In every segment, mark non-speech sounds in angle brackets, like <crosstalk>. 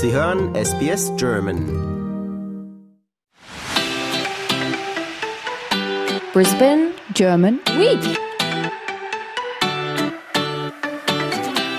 Sie hören SBS German. Brisbane German Week.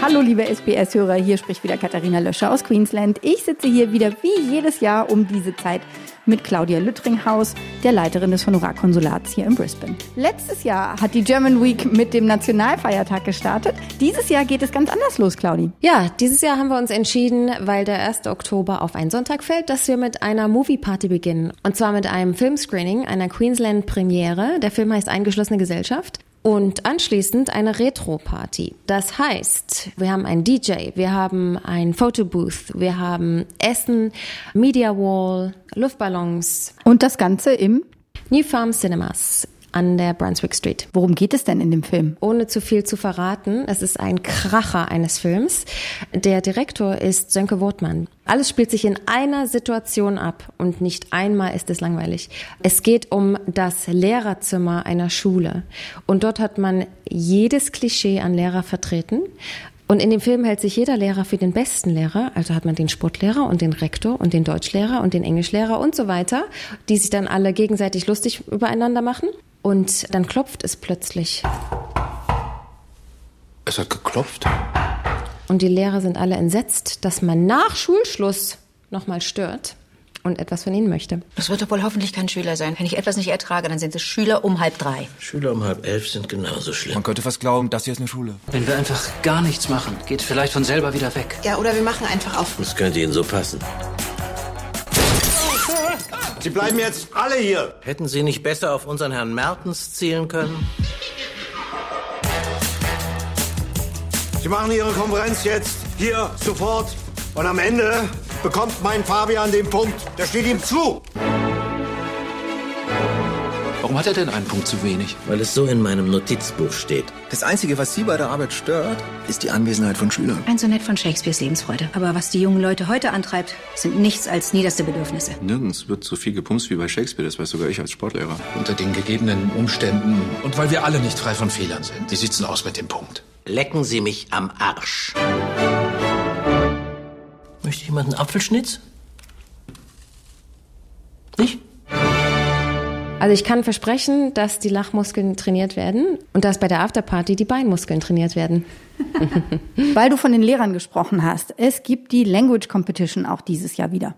Hallo liebe SBS-Hörer, hier spricht wieder Katharina Löscher aus Queensland. Ich sitze hier wieder wie jedes Jahr um diese Zeit mit Claudia Lüttringhaus, der Leiterin des Honorarkonsulats hier in Brisbane. Letztes Jahr hat die German Week mit dem Nationalfeiertag gestartet. Dieses Jahr geht es ganz anders los, Claudi. Ja, dieses Jahr haben wir uns entschieden, weil der 1. Oktober auf einen Sonntag fällt, dass wir mit einer Movie-Party beginnen. Und zwar mit einem Filmscreening, einer Queensland-Premiere. Der Film heißt Eingeschlossene Gesellschaft und anschließend eine Retro-Party. Das heißt, wir haben einen DJ, wir haben ein Photobooth, wir haben Essen, Media Wall, Luftballons. Und das Ganze im New Farm Cinemas an der Brunswick Street. Worum geht es denn in dem Film? Ohne zu viel zu verraten, es ist ein Kracher eines Films. Der Direktor ist Sönke Wortmann. Alles spielt sich in einer Situation ab und nicht einmal ist es langweilig. Es geht um das Lehrerzimmer einer Schule und dort hat man jedes Klischee an Lehrer vertreten. Und in dem Film hält sich jeder Lehrer für den besten Lehrer. Also hat man den Sportlehrer und den Rektor und den Deutschlehrer und den Englischlehrer und so weiter, die sich dann alle gegenseitig lustig übereinander machen. Und dann klopft es plötzlich. Es hat geklopft. Und die Lehrer sind alle entsetzt, dass man nach Schulschluss nochmal stört und etwas von ihnen möchte. Das wird doch wohl hoffentlich kein Schüler sein. Wenn ich etwas nicht ertrage, dann sind es Schüler um halb drei. Schüler um halb elf sind genauso schlimm. Man könnte fast glauben, das hier ist eine Schule. Wenn wir einfach gar nichts machen, geht vielleicht von selber wieder weg. Ja, oder wir machen einfach auf. Das könnte Ihnen so passen. Sie bleiben jetzt alle hier. Hätten Sie nicht besser auf unseren Herrn Mertens zielen können? Sie machen Ihre Konferenz jetzt hier sofort. Und am Ende bekommt mein Fabian den Punkt. Der steht ihm zu. Warum hat er denn einen Punkt zu wenig? Weil es so in meinem Notizbuch steht. Das Einzige, was Sie bei der Arbeit stört, ist die Anwesenheit von Schülern. Ein Sonett von Shakespeares Lebensfreude. Aber was die jungen Leute heute antreibt, sind nichts als niederste Bedürfnisse. Nirgends wird so viel gepumst wie bei Shakespeare, das weiß sogar ich als Sportlehrer. Unter den gegebenen Umständen und weil wir alle nicht frei von Fehlern sind. Wie sieht's denn aus mit dem Punkt? Lecken Sie mich am Arsch. Möchte jemand einen Apfelschnitz? Also ich kann versprechen, dass die Lachmuskeln trainiert werden und dass bei der Afterparty die Beinmuskeln trainiert werden. <laughs> Weil du von den Lehrern gesprochen hast, es gibt die Language Competition auch dieses Jahr wieder.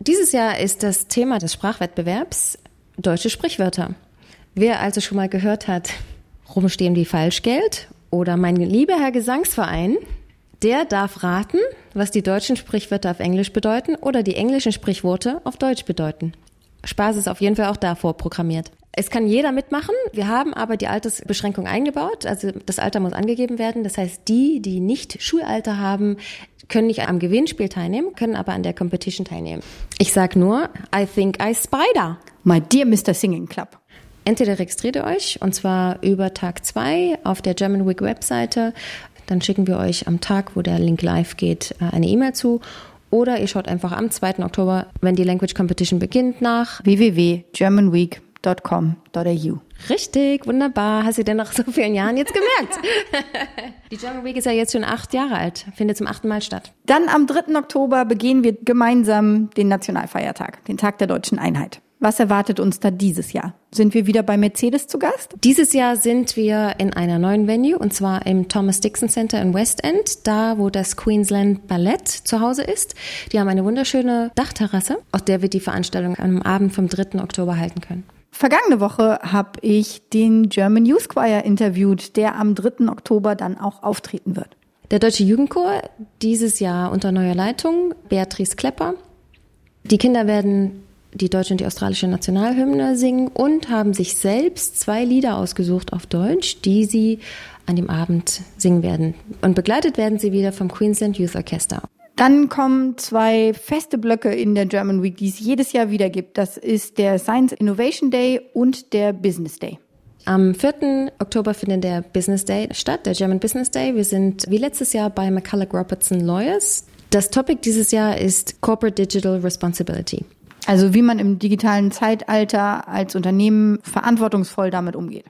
Dieses Jahr ist das Thema des Sprachwettbewerbs deutsche Sprichwörter. Wer also schon mal gehört hat, rumstehen wie Falschgeld oder mein lieber Herr Gesangsverein, der darf raten, was die deutschen Sprichwörter auf Englisch bedeuten oder die englischen Sprichworte auf Deutsch bedeuten. Spaß ist auf jeden Fall auch davor programmiert. Es kann jeder mitmachen. Wir haben aber die Altersbeschränkung eingebaut. Also das Alter muss angegeben werden. Das heißt, die, die nicht Schulalter haben, können nicht am Gewinnspiel teilnehmen, können aber an der Competition teilnehmen. Ich sag nur, I think I spider. My dear Mr. Singing Club. Entweder registriert ihr euch und zwar über Tag zwei auf der German Week Webseite. Dann schicken wir euch am Tag, wo der Link live geht, eine E-Mail zu. Oder ihr schaut einfach am 2. Oktober, wenn die Language Competition beginnt, nach www.germanweek.com.au. Richtig, wunderbar. Hast du denn nach so vielen Jahren jetzt gemerkt? <laughs> die German Week ist ja jetzt schon acht Jahre alt, findet zum achten Mal statt. Dann am 3. Oktober begehen wir gemeinsam den Nationalfeiertag, den Tag der deutschen Einheit. Was erwartet uns da dieses Jahr? Sind wir wieder bei Mercedes zu Gast? Dieses Jahr sind wir in einer neuen Venue und zwar im Thomas Dixon Center in West End, da wo das Queensland Ballett zu Hause ist. Die haben eine wunderschöne Dachterrasse, auf der wir die Veranstaltung am Abend vom 3. Oktober halten können. Vergangene Woche habe ich den German Youth Choir interviewt, der am 3. Oktober dann auch auftreten wird. Der Deutsche Jugendchor, dieses Jahr unter neuer Leitung, Beatrice Klepper. Die Kinder werden die deutsche und die australische Nationalhymne singen und haben sich selbst zwei Lieder ausgesucht auf Deutsch, die sie an dem Abend singen werden. Und begleitet werden sie wieder vom Queensland Youth Orchestra. Dann kommen zwei feste Blöcke in der German Week, die es jedes Jahr wieder gibt. Das ist der Science Innovation Day und der Business Day. Am 4. Oktober findet der Business Day statt, der German Business Day. Wir sind wie letztes Jahr bei McCulloch Robertson Lawyers. Das Topic dieses Jahr ist Corporate Digital Responsibility. Also wie man im digitalen Zeitalter als Unternehmen verantwortungsvoll damit umgeht.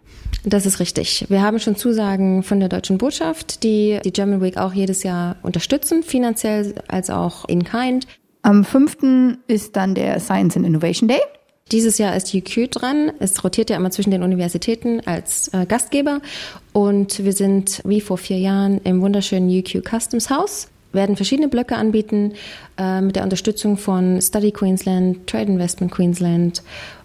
Das ist richtig. Wir haben schon Zusagen von der deutschen Botschaft, die die German Week auch jedes Jahr unterstützen, finanziell als auch in kind. Am 5. ist dann der Science and Innovation Day. Dieses Jahr ist UQ dran. Es rotiert ja immer zwischen den Universitäten als äh, Gastgeber. Und wir sind wie vor vier Jahren im wunderschönen UQ Customs House werden verschiedene Blöcke anbieten äh, mit der Unterstützung von Study Queensland, Trade Investment Queensland,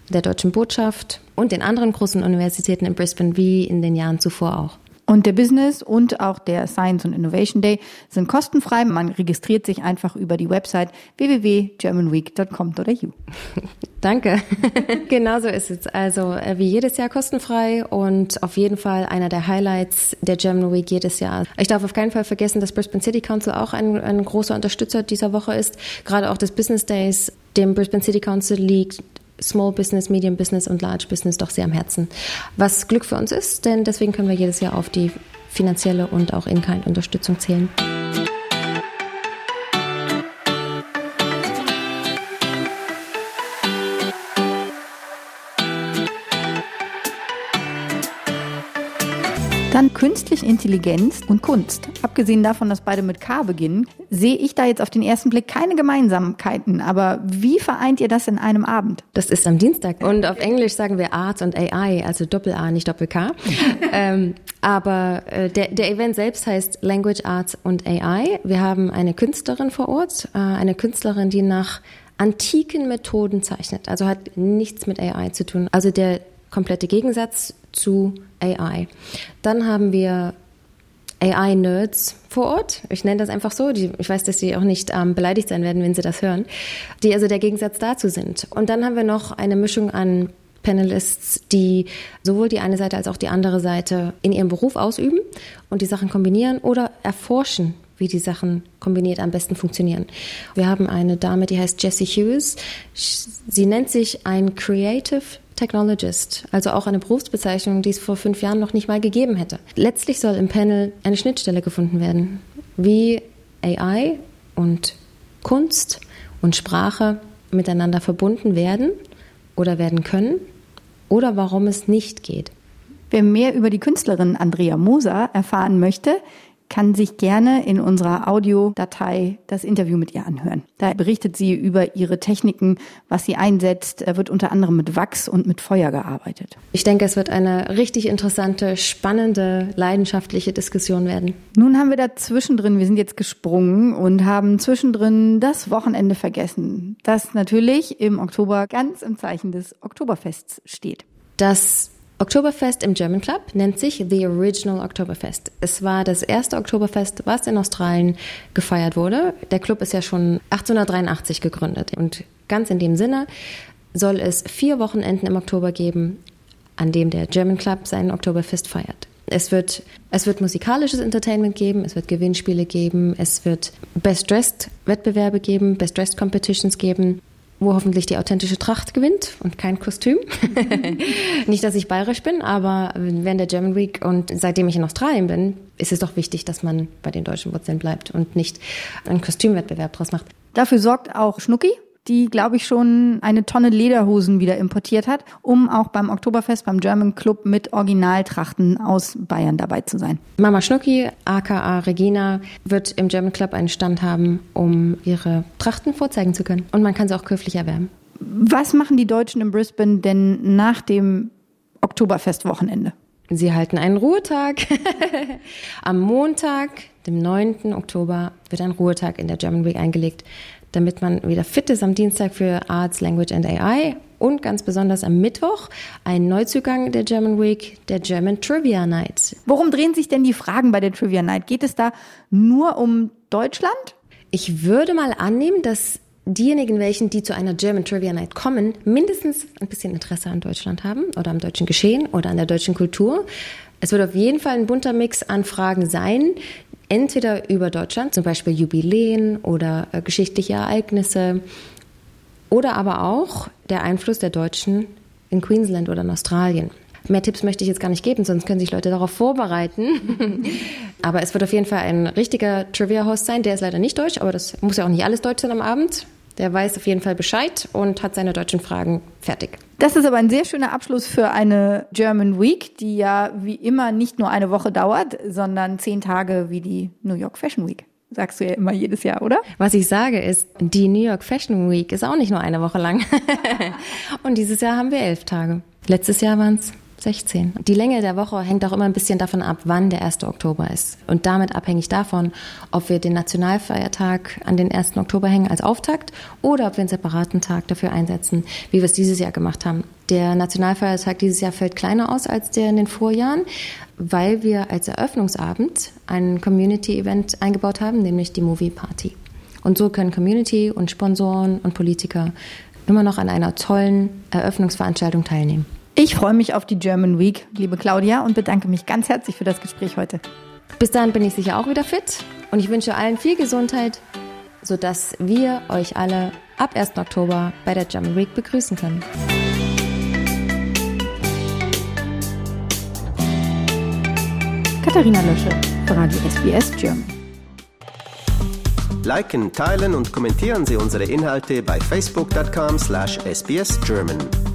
der Deutschen Botschaft und den anderen großen Universitäten in Brisbane wie in den Jahren zuvor auch. Und der Business und auch der Science and Innovation Day sind kostenfrei. Man registriert sich einfach über die Website www.germanweek.com.au. <laughs> Danke. <laughs> Genauso ist es. Also äh, wie jedes Jahr kostenfrei und auf jeden Fall einer der Highlights der German Week jedes Jahr. Ich darf auf keinen Fall vergessen, dass Brisbane City Council auch ein, ein großer Unterstützer dieser Woche ist. Gerade auch des Business Days, dem Brisbane City Council liegt Small Business, Medium Business und Large Business doch sehr am Herzen. Was Glück für uns ist, denn deswegen können wir jedes Jahr auf die finanzielle und auch In-Kind-Unterstützung zählen. Dann künstliche Intelligenz und Kunst. Abgesehen davon, dass beide mit K beginnen, sehe ich da jetzt auf den ersten Blick keine Gemeinsamkeiten. Aber wie vereint ihr das in einem Abend? Das ist am Dienstag. Und auf Englisch sagen wir Art und AI, also Doppel-A, nicht Doppel-K. <laughs> ähm, aber äh, der, der Event selbst heißt Language Arts und AI. Wir haben eine Künstlerin vor Ort, äh, eine Künstlerin, die nach antiken Methoden zeichnet. Also hat nichts mit AI zu tun. Also der komplette Gegensatz zu AI. Dann haben wir AI-Nerds vor Ort. Ich nenne das einfach so. Die, ich weiß, dass sie auch nicht ähm, beleidigt sein werden, wenn sie das hören. Die also der Gegensatz dazu sind. Und dann haben wir noch eine Mischung an Panelists, die sowohl die eine Seite als auch die andere Seite in ihrem Beruf ausüben und die Sachen kombinieren oder erforschen, wie die Sachen kombiniert am besten funktionieren. Wir haben eine Dame, die heißt Jessie Hughes. Sie nennt sich ein Creative Technologist, also auch eine Berufsbezeichnung, die es vor fünf Jahren noch nicht mal gegeben hätte. Letztlich soll im Panel eine Schnittstelle gefunden werden, wie AI und Kunst und Sprache miteinander verbunden werden oder werden können oder warum es nicht geht. Wer mehr über die Künstlerin Andrea Moser erfahren möchte, kann sich gerne in unserer Audiodatei das Interview mit ihr anhören. Da berichtet sie über ihre Techniken, was sie einsetzt. Er wird unter anderem mit Wachs und mit Feuer gearbeitet. Ich denke, es wird eine richtig interessante, spannende, leidenschaftliche Diskussion werden. Nun haben wir da zwischendrin, wir sind jetzt gesprungen und haben zwischendrin das Wochenende vergessen, das natürlich im Oktober ganz im Zeichen des Oktoberfests steht. Das Oktoberfest im German Club nennt sich The Original Oktoberfest. Es war das erste Oktoberfest, was in Australien gefeiert wurde. Der Club ist ja schon 1883 gegründet. Und ganz in dem Sinne soll es vier Wochenenden im Oktober geben, an dem der German Club sein Oktoberfest feiert. Es wird, es wird musikalisches Entertainment geben, es wird Gewinnspiele geben, es wird Best Dressed Wettbewerbe geben, Best Dressed Competitions geben wo hoffentlich die authentische Tracht gewinnt und kein Kostüm. <laughs> Nicht, dass ich bayerisch bin, aber während der German Week und seitdem ich in Australien bin, ist es doch wichtig, dass man bei den deutschen Wurzeln bleibt und nicht einen Kostümwettbewerb draus macht. Dafür sorgt auch Schnucki, die, glaube ich, schon eine Tonne Lederhosen wieder importiert hat, um auch beim Oktoberfest beim German Club mit Originaltrachten aus Bayern dabei zu sein. Mama Schnucki, aka Regina, wird im German Club einen Stand haben, um ihre Trachten vorzeigen zu können. Und man kann sie auch käuflich erwerben. Was machen die Deutschen in Brisbane denn nach dem Oktoberfestwochenende? Sie halten einen Ruhetag. <laughs> Am Montag, dem 9. Oktober, wird ein Ruhetag in der German Week eingelegt damit man wieder fit ist am Dienstag für Arts, Language and AI und ganz besonders am Mittwoch ein Neuzugang der German Week, der German Trivia Night. Worum drehen sich denn die Fragen bei der Trivia Night? Geht es da nur um Deutschland? Ich würde mal annehmen, dass diejenigen welchen, die zu einer German Trivia Night kommen, mindestens ein bisschen Interesse an Deutschland haben oder am deutschen Geschehen oder an der deutschen Kultur. Es wird auf jeden Fall ein bunter Mix an Fragen sein, entweder über Deutschland, zum Beispiel Jubiläen oder äh, geschichtliche Ereignisse, oder aber auch der Einfluss der Deutschen in Queensland oder in Australien. Mehr Tipps möchte ich jetzt gar nicht geben, sonst können sich Leute darauf vorbereiten. <laughs> aber es wird auf jeden Fall ein richtiger Trivia-Host sein. Der ist leider nicht deutsch, aber das muss ja auch nicht alles deutsch sein am Abend. Der weiß auf jeden Fall Bescheid und hat seine deutschen Fragen fertig. Das ist aber ein sehr schöner Abschluss für eine German Week, die ja wie immer nicht nur eine Woche dauert, sondern zehn Tage wie die New York Fashion Week. Sagst du ja immer jedes Jahr, oder? Was ich sage ist, die New York Fashion Week ist auch nicht nur eine Woche lang. <laughs> Und dieses Jahr haben wir elf Tage. Letztes Jahr waren es 16. Die Länge der Woche hängt auch immer ein bisschen davon ab, wann der 1. Oktober ist. Und damit abhängig davon, ob wir den Nationalfeiertag an den 1. Oktober hängen als Auftakt oder ob wir einen separaten Tag dafür einsetzen, wie wir es dieses Jahr gemacht haben. Der Nationalfeiertag dieses Jahr fällt kleiner aus als der in den Vorjahren, weil wir als Eröffnungsabend ein Community-Event eingebaut haben, nämlich die Movie Party. Und so können Community und Sponsoren und Politiker immer noch an einer tollen Eröffnungsveranstaltung teilnehmen. Ich freue mich auf die German Week, liebe Claudia, und bedanke mich ganz herzlich für das Gespräch heute. Bis dahin bin ich sicher auch wieder fit und ich wünsche allen viel Gesundheit, sodass wir euch alle ab 1. Oktober bei der German Week begrüßen können. Katharina Lösche, Radio SBS German. Liken, teilen und kommentieren Sie unsere Inhalte bei facebook.com/sbsgerman.